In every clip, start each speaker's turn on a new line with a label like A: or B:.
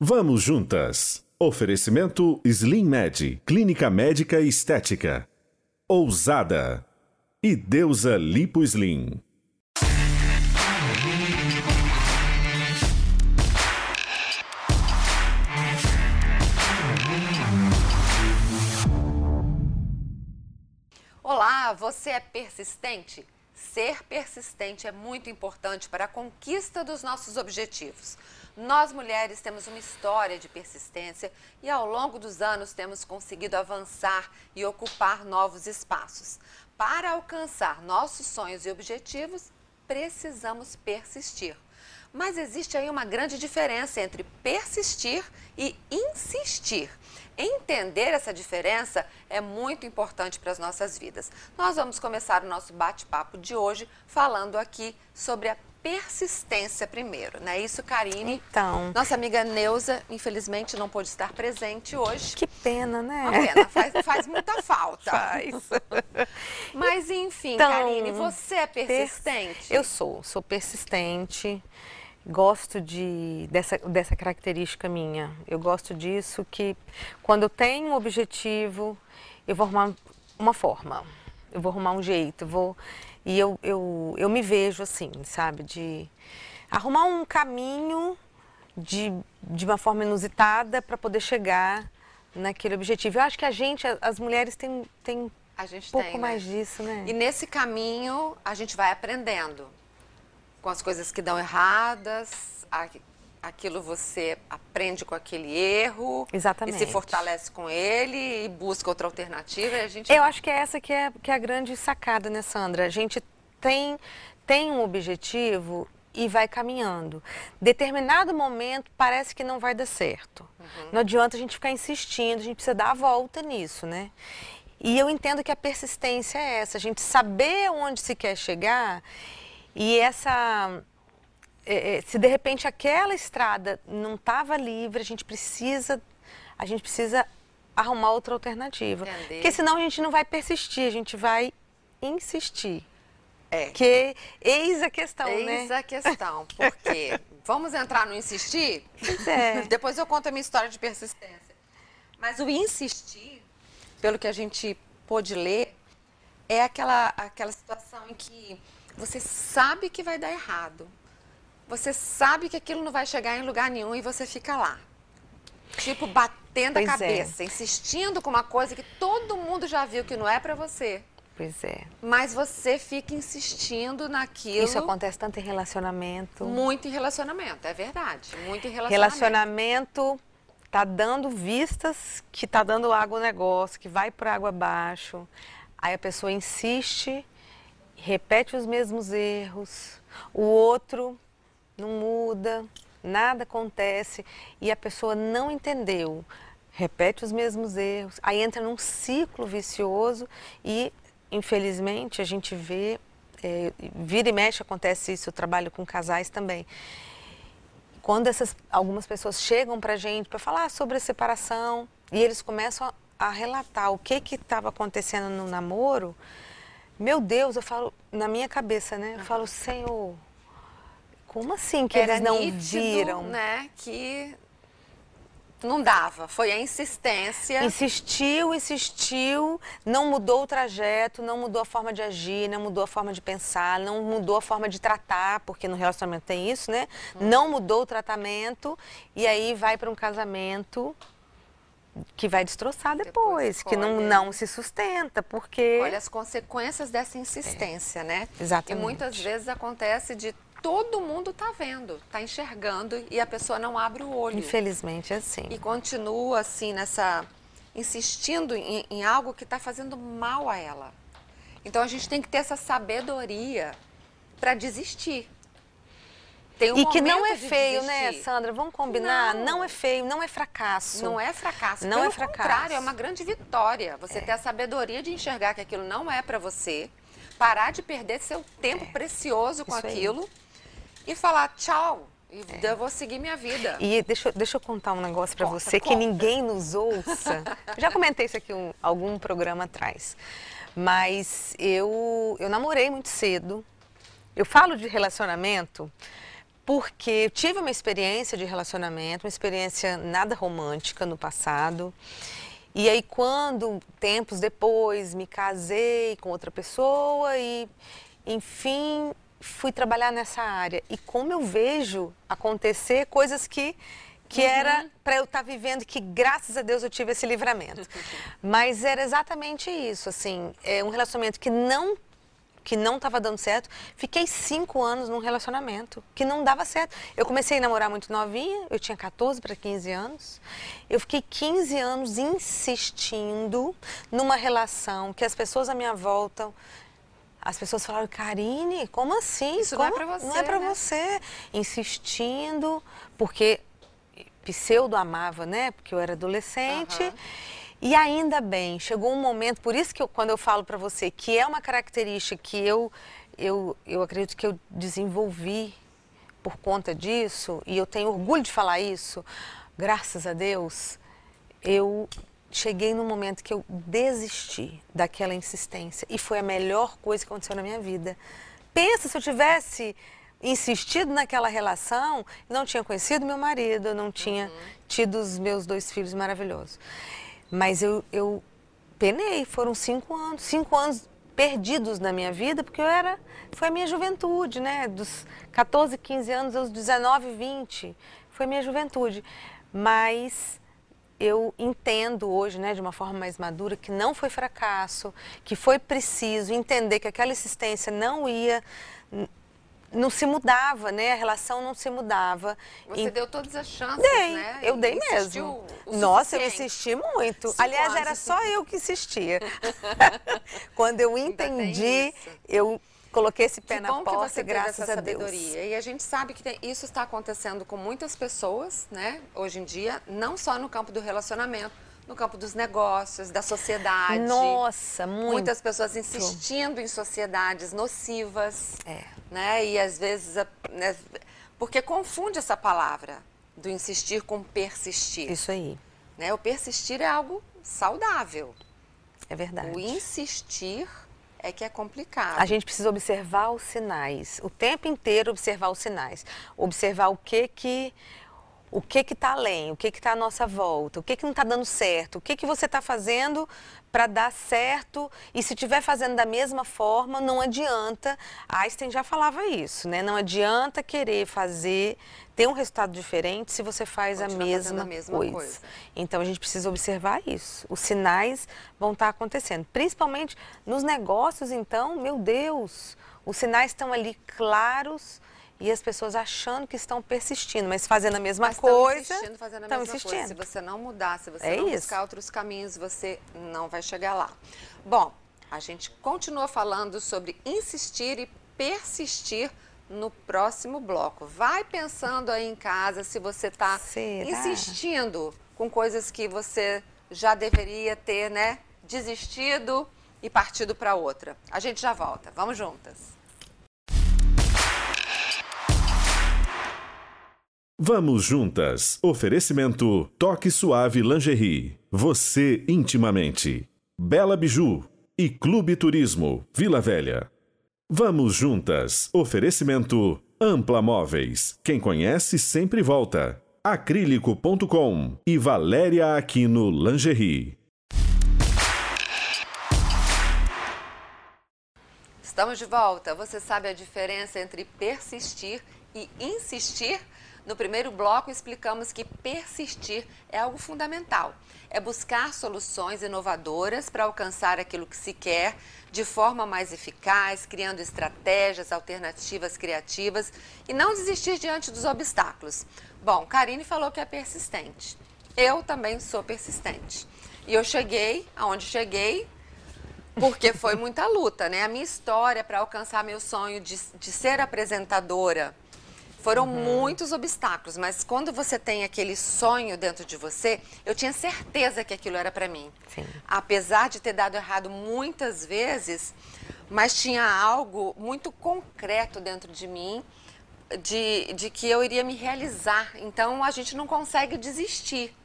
A: Vamos juntas. Oferecimento Slim Med, Clínica Médica Estética. Ousada. E Deusa Lipo Slim.
B: Olá, você é persistente? Ser persistente é muito importante para a conquista dos nossos objetivos. Nós mulheres temos uma história de persistência e ao longo dos anos temos conseguido avançar e ocupar novos espaços. Para alcançar nossos sonhos e objetivos, precisamos persistir. Mas existe aí uma grande diferença entre persistir e insistir. Entender essa diferença é muito importante para as nossas vidas. Nós vamos começar o nosso bate-papo de hoje falando aqui sobre a persistência primeiro, não é isso, Karine?
C: Então.
B: Nossa amiga Neuza, infelizmente, não pôde estar presente hoje.
C: Que pena, né?
B: Uma pena, faz, faz muita falta.
C: Faz.
B: Mas, enfim,
C: Então,
B: Karine, você é persistente?
C: Eu sou, sou persistente. Gosto de, dessa, dessa característica minha. Eu gosto disso que quando eu tenho um objetivo, eu vou arrumar uma forma. Eu vou arrumar um jeito, vou e eu, eu, eu me vejo assim, sabe, de arrumar um caminho de, de uma forma inusitada para poder chegar naquele objetivo. Eu acho que a gente, as mulheres, tem, tem
B: A gente
C: um pouco
B: tem, né?
C: mais disso, né?
B: E nesse caminho, a gente vai aprendendo com as coisas que dão erradas, aquilo você aprende com aquele erro.
C: Exatamente.
B: E se fortalece com ele e busca outra alternativa e a gente...
C: Eu acho que é essa que é, que é a grande sacada, né, Sandra? A gente tem, tem um objetivo e vai caminhando. Determinado momento parece que não vai dar certo. Não adianta a gente ficar insistindo, a gente precisa dar a volta nisso, né? E eu entendo que a persistência é essa, a gente saber onde se quer chegar e essa é, é, se de repente aquela estrada não estava livre, a gente precisa, a gente precisa arrumar outra alternativa.
B: Entender.
C: Porque senão a gente não vai persistir, a gente vai insistir.
B: É.
C: Que eis a questão, né?
B: Eis a questão, porque vamos entrar no insistir?
C: É.
B: Depois eu conto a minha história de persistência. Mas o insistir, pelo que a gente pôde ler, é aquela, aquela situação em que você sabe que vai dar errado. Você sabe que aquilo não vai chegar em lugar nenhum e você fica lá. Tipo, batendo
C: Pois
B: a
C: é.
B: cabeça, insistindo com uma coisa que todo mundo já viu que não é pra você.
C: Pois é.
B: Mas você fica insistindo naquilo.
C: Isso acontece tanto em relacionamento.
B: Muito em relacionamento, é verdade. Muito em relacionamento.
C: Relacionamento tá dando vistas que tá dando água ao negócio, que vai por água abaixo. Aí a pessoa insiste, repete os mesmos erros, o outro não muda, nada acontece e a pessoa não entendeu. Repete os mesmos erros, aí entra num ciclo vicioso e, infelizmente, a gente vê, é, vira e mexe acontece isso, eu trabalho com casais também quando essas algumas pessoas chegam para gente para falar sobre a separação e eles começam a, a relatar o que estava acontecendo no namoro, meu Deus, eu falo na minha cabeça, né? Eu falo, Senhor, como assim que
B: Era
C: eles não
B: nítido,
C: viram?
B: né, que não dava. Foi a insistência.
C: Insistiu, insistiu, não mudou o trajeto, não mudou a forma de agir, não mudou a forma de pensar, não mudou a forma de tratar, porque no relacionamento tem isso, né? Não mudou o tratamento e aí vai para um casamento que vai destroçar
B: Depois
C: depois, que não, não se sustenta, porque
B: Olha as consequências dessa insistência, né?
C: exatamente.
B: E muitas vezes acontece de todo mundo tá vendo, tá enxergando e a pessoa não abre o olho.
C: infelizmente é assim.
B: E continua assim nessa insistindo em, em algo que está fazendo mal a ela. Então a gente tem que ter essa sabedoria para desistir. Tem um
C: E que não é
B: de
C: feio, né. Sandra? Vamos combinar?
B: Não.
C: Não, é feio, não é fracasso.
B: Não é fracasso.
C: Não
B: Pelo
C: é fracasso.
B: contrário, é uma grande vitória. Você ter a sabedoria de enxergar que aquilo não é para você, parar de perder seu tempo precioso com
C: É. Isso aí.
B: E falar tchau. E eu vou seguir minha vida.
C: E deixa, eu- deixa eu contar um negócio para
B: Conta,
C: você que
B: conta.
C: ninguém nos ouça. Já comentei isso aqui um, algum programa atrás. Mas eu, eu namorei muito cedo. Eu falo de relacionamento porque eu tive uma experiência de relacionamento, uma experiência nada romântica no passado. E aí, quando, tempos depois, me casei com outra pessoa e, enfim, fui trabalhar nessa área. E como eu vejo acontecer coisas que que uhum. era para eu estar tá vivendo, que graças a Deus eu tive esse livramento. Mas era exatamente isso, assim, é um relacionamento que não que não estava dando certo. Fiquei cinco anos num relacionamento que não dava certo. Eu comecei a namorar muito novinha, eu tinha 14 para 15 anos. Eu fiquei 15 anos insistindo numa relação que as pessoas à minha volta as pessoas falaram, Karine, como assim?
B: Isso
C: como?
B: não é para você.
C: Não é para
B: né?
C: você. Insistindo, porque pseudo amava, né? Porque eu era adolescente. Uhum. E ainda bem, chegou um momento, por isso que eu, quando eu falo para você que é uma característica que eu, eu, eu acredito que eu desenvolvi por conta disso, e eu tenho orgulho de falar isso, graças a Deus, eu cheguei num momento que eu desisti daquela insistência e foi a melhor coisa que aconteceu na minha vida. Pensa se eu tivesse insistido naquela relação, não tinha conhecido meu marido, não tinha uhum. tido os meus dois filhos maravilhosos. Mas eu, eu penei, foram cinco anos, cinco anos perdidos na minha vida, porque eu era, foi a minha juventude, né? Dos 14, 15 anos aos 19, 20, foi a minha juventude. Mas eu entendo hoje, né, de uma forma mais madura, que não foi fracasso, que foi preciso entender que aquela insistência não ia não se mudava, né? A relação não se mudava.
B: Você e... deu todas as chances,
C: dei,
B: né?
C: Eu dei mesmo. Nossa, eu insisti muito. Aliás, era só eu que insistia. Quando eu entendi, eu coloquei esse pé
B: que
C: na porta, graças a Deus.
B: E a gente sabe que tem, isso está acontecendo com muitas pessoas, né? Hoje em dia, não só no campo do relacionamento, no campo dos negócios, da sociedade.
C: Nossa, muito.
B: Muitas pessoas insistindo em sociedades nocivas.
C: É.
B: Né? E às vezes, né? porque confunde essa palavra do insistir com persistir.
C: Isso aí.
B: Né? O persistir é algo saudável.
C: É verdade.
B: O insistir é que é complicado.
C: A gente precisa observar os sinais, o tempo inteiro observar os sinais, observar o que que o que que está além, o que que está à nossa volta, o que que não está dando certo, o que que você está fazendo para dar certo e se estiver fazendo da mesma forma, não adianta. Einstein já falava isso, né? Não adianta querer fazer, ter um resultado diferente se você faz a mesma, a mesma, coisa. coisa. Então a gente precisa observar isso. Os sinais vão estar tá acontecendo, principalmente nos negócios. Então, meu Deus, os sinais estão ali claros e as pessoas achando que estão persistindo, mas fazendo a mesma mas coisa. Estão
B: insistindo, fazendo a mesma insistindo. coisa. Se você não mudar, se você é não isso. buscar outros caminhos, você não vai chegar lá. Bom, a gente continua falando sobre insistir e persistir no próximo bloco. Vai pensando aí em casa se você está insistindo com coisas que você já deveria ter, né? Desistido e partido para outra. A gente já volta. Vamos juntas.
A: Vamos juntas. Oferecimento Toque Suave Lingerie. Você intimamente. Bela Biju e Clube Turismo Vila Velha. Vamos juntas. Oferecimento Ampla Móveis. Quem conhece sempre volta. Acrílico.com e Valéria Aquino Lingerie.
B: Estamos de volta. Você sabe a diferença entre persistir e insistir? No primeiro bloco, explicamos que persistir é algo fundamental. É buscar soluções inovadoras para alcançar aquilo que se quer de forma mais eficaz, criando estratégias, alternativas criativas e não desistir diante dos obstáculos. Bom, Karine falou que é persistente. Eu também sou persistente. E eu cheguei aonde cheguei porque foi muita luta, né? A minha história para alcançar meu sonho de, de ser apresentadora foram uhum. muitos obstáculos, mas quando você tem aquele sonho dentro de você, eu tinha certeza que aquilo era para mim.
C: Sim.
B: Apesar de ter dado errado muitas vezes, mas tinha algo muito concreto dentro de mim de, de que eu iria me realizar. Então a gente não consegue desistir.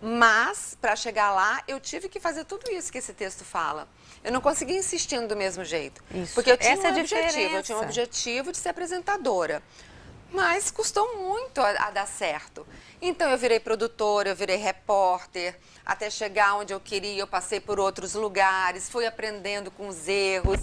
B: Mas, para chegar lá, eu tive que fazer tudo isso que esse texto fala. Eu não consegui insistindo do mesmo jeito.
C: Isso.
B: Porque eu tinha
C: Essa
B: um
C: é
B: objetivo. Eu tinha um objetivo de ser apresentadora. Mas custou muito a, a dar certo. Então eu virei produtora, eu virei repórter, até chegar onde eu queria, eu passei por outros lugares, fui aprendendo com os erros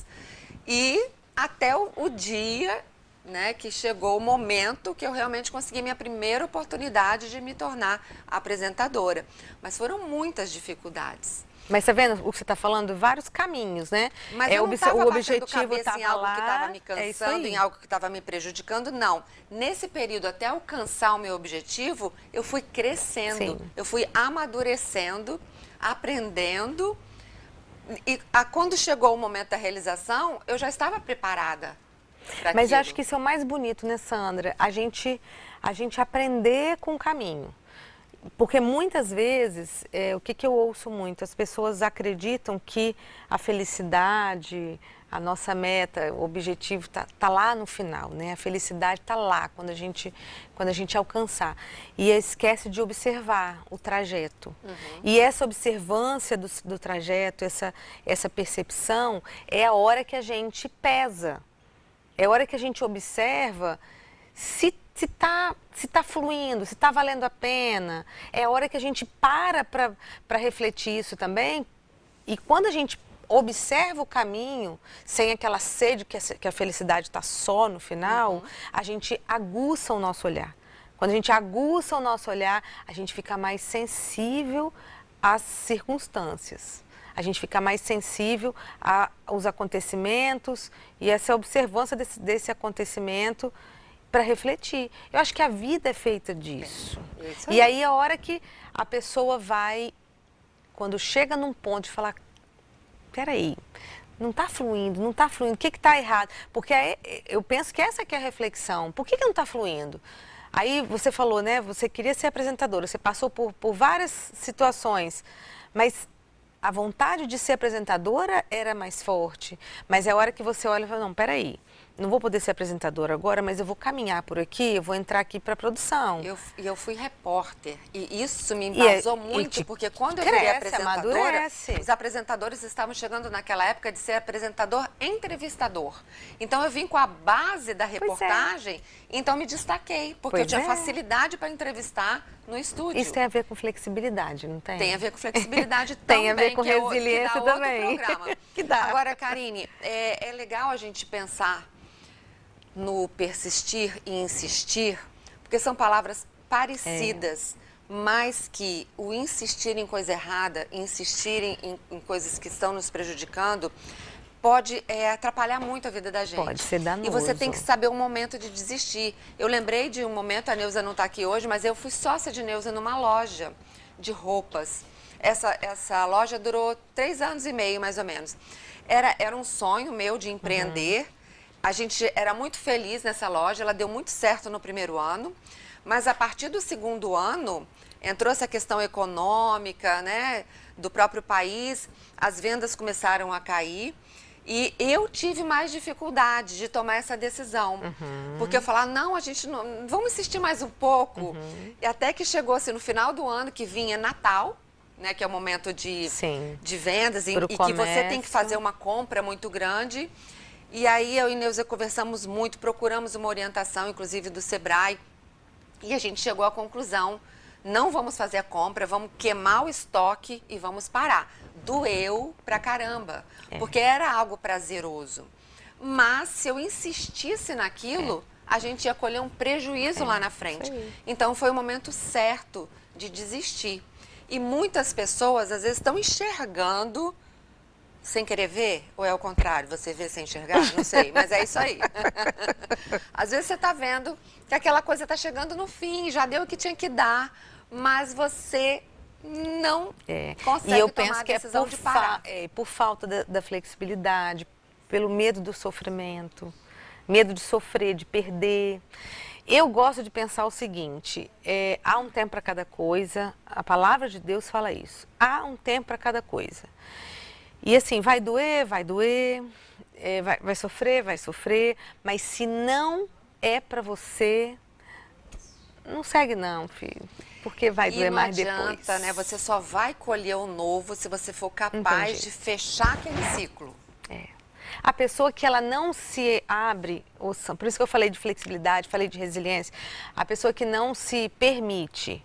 B: e até o, o dia né, que chegou o momento que eu realmente consegui minha primeira oportunidade de me tornar apresentadora. Mas foram muitas dificuldades.
C: Mas tá vendo o que você está falando? Vários caminhos, né?
B: Mas é, eu não estava o objetivo estava em algo lá, que estava me cansando, é em algo que estava me prejudicando, não. Nesse período, até alcançar o meu objetivo, eu fui crescendo, Sim. eu fui amadurecendo, aprendendo. E a, quando chegou o momento da realização, eu já estava preparada.
C: Mas acho que isso é o mais bonito, né, Sandra? A gente, a gente aprender com o caminho. Porque muitas vezes, é, o que, que eu ouço muito? As pessoas acreditam que a felicidade, a nossa meta, o objetivo está tá lá no final, né? A felicidade está lá quando a gente quando a gente alcançar e esquece de observar o trajeto. Uhum. E essa observância do, do trajeto, essa essa percepção é a hora que a gente pesa, é a hora que a gente observa se se está se tá fluindo, se está valendo a pena. É a hora que a gente para para refletir isso também. E quando a gente observa o caminho, sem aquela sede que a, que a felicidade está só no final, uhum. a gente aguça o nosso olhar. Quando a gente aguça o nosso olhar, a gente fica mais sensível às circunstâncias. A gente fica mais sensível aos acontecimentos e essa observância desse, desse acontecimento para refletir. Eu acho que a vida é feita disso. É, aí. E aí a hora que a pessoa vai, quando chega num ponto de falar, peraí, não está fluindo, não está fluindo, o que está errado? Porque aí, eu penso que essa que é a reflexão. Por que, que não está fluindo? Aí você falou, né? Você queria ser apresentadora, você passou por, por várias situações, mas a vontade de ser apresentadora era mais forte. Mas é a hora que você olha e fala, não, peraí, não vou poder ser apresentadora agora, mas eu vou caminhar por aqui, eu vou entrar aqui para produção.
B: E eu, eu fui repórter e isso me é embasou e, muito, e porque quando cresce, eu virei apresentadora, amadurece. os apresentadores estavam chegando naquela época de ser apresentador entrevistador. Então eu vim com a base da é. reportagem, é. então me destaquei, porque pois eu tinha é. facilidade para entrevistar no estúdio.
C: Isso tem a ver com flexibilidade, não tem?
B: Tem a ver com flexibilidade também.
C: tem a ver com resiliência
B: é
C: também.
B: que dá. Agora, Karine, é legal a gente pensar no persistir e insistir, porque são palavras parecidas, é. mas que o insistir em coisa errada, insistir em, em coisas que estão nos prejudicando, pode é, atrapalhar muito a vida da gente.
C: Pode ser danoso.
B: E você tem que saber o momento de desistir. Eu lembrei de um momento, a Neuza não está aqui hoje, mas eu fui sócia de Neuza numa loja de roupas. Essa, essa loja durou três anos e meio, mais ou menos. Era, era um sonho meu de empreender. Uhum. A gente era muito feliz nessa loja, ela deu muito certo no primeiro ano, mas a partir do segundo ano entrou essa questão econômica, né, do próprio país, as vendas começaram a cair. E eu tive mais dificuldade de tomar essa decisão. Uhum. Porque eu falava, não, a gente não. Vamos insistir mais um pouco. Uhum. E até que chegou assim, no final do ano, que vinha Natal, né? Que é o momento de, de vendas, e, e que você tem que fazer uma compra muito grande. E aí eu e Neuza conversamos muito, procuramos uma orientação, inclusive do Sebrae, e a gente chegou à conclusão: não vamos fazer a compra, vamos queimar o estoque e vamos parar. Doeu pra caramba, é. porque era algo prazeroso. Mas se eu insistisse naquilo, é. a gente ia colher um prejuízo é. lá na frente. Então foi o momento certo de desistir. E muitas pessoas às vezes estão enxergando sem querer ver? Ou é o contrário? Você vê sem enxergar? Não sei, mas é isso aí. Às vezes você está vendo que aquela coisa está chegando no fim, já deu o que tinha que dar, mas você não é. consegue e eu tomar penso a decisão que é por de parar.
C: É, por falta da, da flexibilidade, pelo medo do sofrimento, medo de sofrer, de perder. Eu gosto de pensar o seguinte: é, há um tempo para cada coisa, a palavra de Deus fala isso. Há um tempo para cada coisa. E assim, vai doer, vai doer, é, vai, vai sofrer, vai sofrer, mas se não é para você, não segue não, filho. Porque vai doer mais
B: adianta,
C: depois.
B: né? Você só vai colher o novo se você for capaz Entendi. de fechar aquele ciclo.
C: É. A pessoa que ela não se abre, por isso que eu falei de flexibilidade, falei de resiliência, a pessoa que não se permite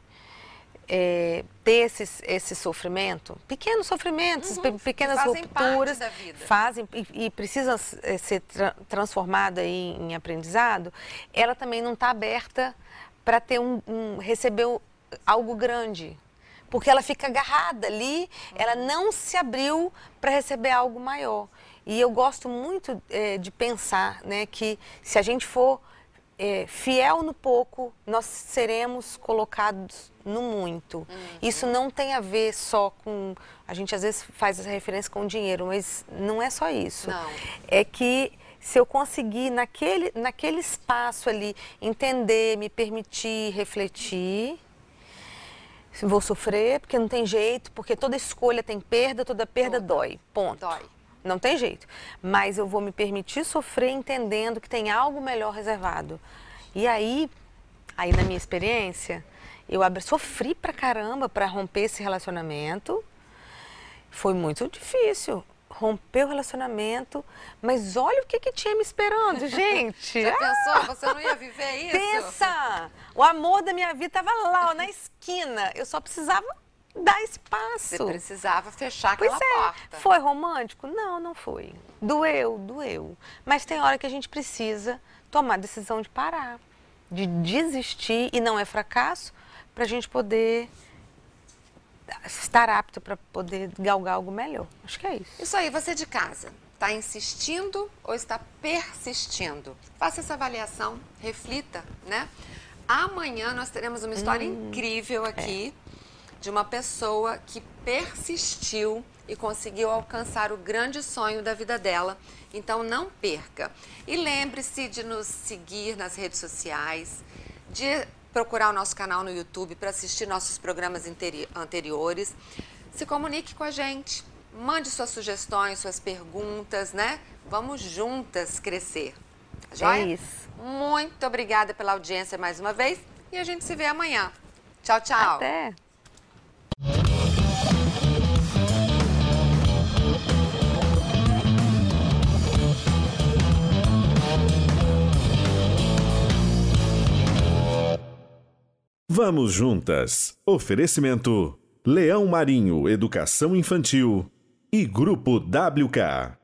C: é, ter esse, esse sofrimento, pequenos sofrimentos,
B: uhum,
C: pequenas
B: fazem
C: rupturas,
B: fazem
C: e, e precisam é, ser tra transformada em, em, aprendizado, ela também não está aberta para ter um, um receber algo grande, porque ela fica agarrada ali, ela não se abriu para receber algo maior. E eu gosto muito é, de pensar né, que se a gente for é, fiel no pouco, nós seremos colocados no muito. Uhum. Isso não tem a ver só com. A gente às vezes faz essa referência com dinheiro, mas não é só isso.
B: Não.
C: É que se eu conseguir, naquele, naquele espaço ali, entender, me permitir refletir, vou sofrer, porque não tem jeito, porque toda escolha tem perda, toda perda dói. Ponto.
B: Dói.
C: Não tem jeito. Mas eu vou me permitir sofrer entendendo que tem algo melhor reservado. E aí, aí na minha experiência, eu abri, sofri pra caramba para romper esse relacionamento. Foi muito difícil romper o relacionamento, mas olha o que, que tinha me esperando, gente.
B: Já pensou? Você não ia viver isso?
C: Pensa! O amor da minha vida estava lá, ó, na esquina. Eu só precisava dar espaço.
B: Você precisava fechar aquela
C: pois é.
B: porta.
C: Foi romântico? Não, não foi. Doeu, doeu. Mas tem hora que a gente precisa tomar a decisão de parar, de desistir, e não é fracasso, para a gente poder estar apto para poder galgar algo melhor. Acho que é isso.
B: Isso aí, você de casa, está insistindo ou está persistindo? Faça essa avaliação, reflita, né? Amanhã nós teremos uma história hum, incrível aqui é. De uma pessoa que persistiu e conseguiu alcançar o grande sonho da vida dela. Então não perca. E lembre-se de nos seguir nas redes sociais, de procurar o nosso canal no YouTube para assistir nossos programas anteriores. Se comunique com a gente, mande suas sugestões, suas perguntas, né? Vamos juntas crescer.
C: Tá joia? É isso.
B: Muito obrigada pela audiência mais uma vez e a gente se vê amanhã. Tchau, tchau.
C: Até.
A: Vamos juntas. Oferecimento: Leão Marinho Educação Infantil e Grupo WK.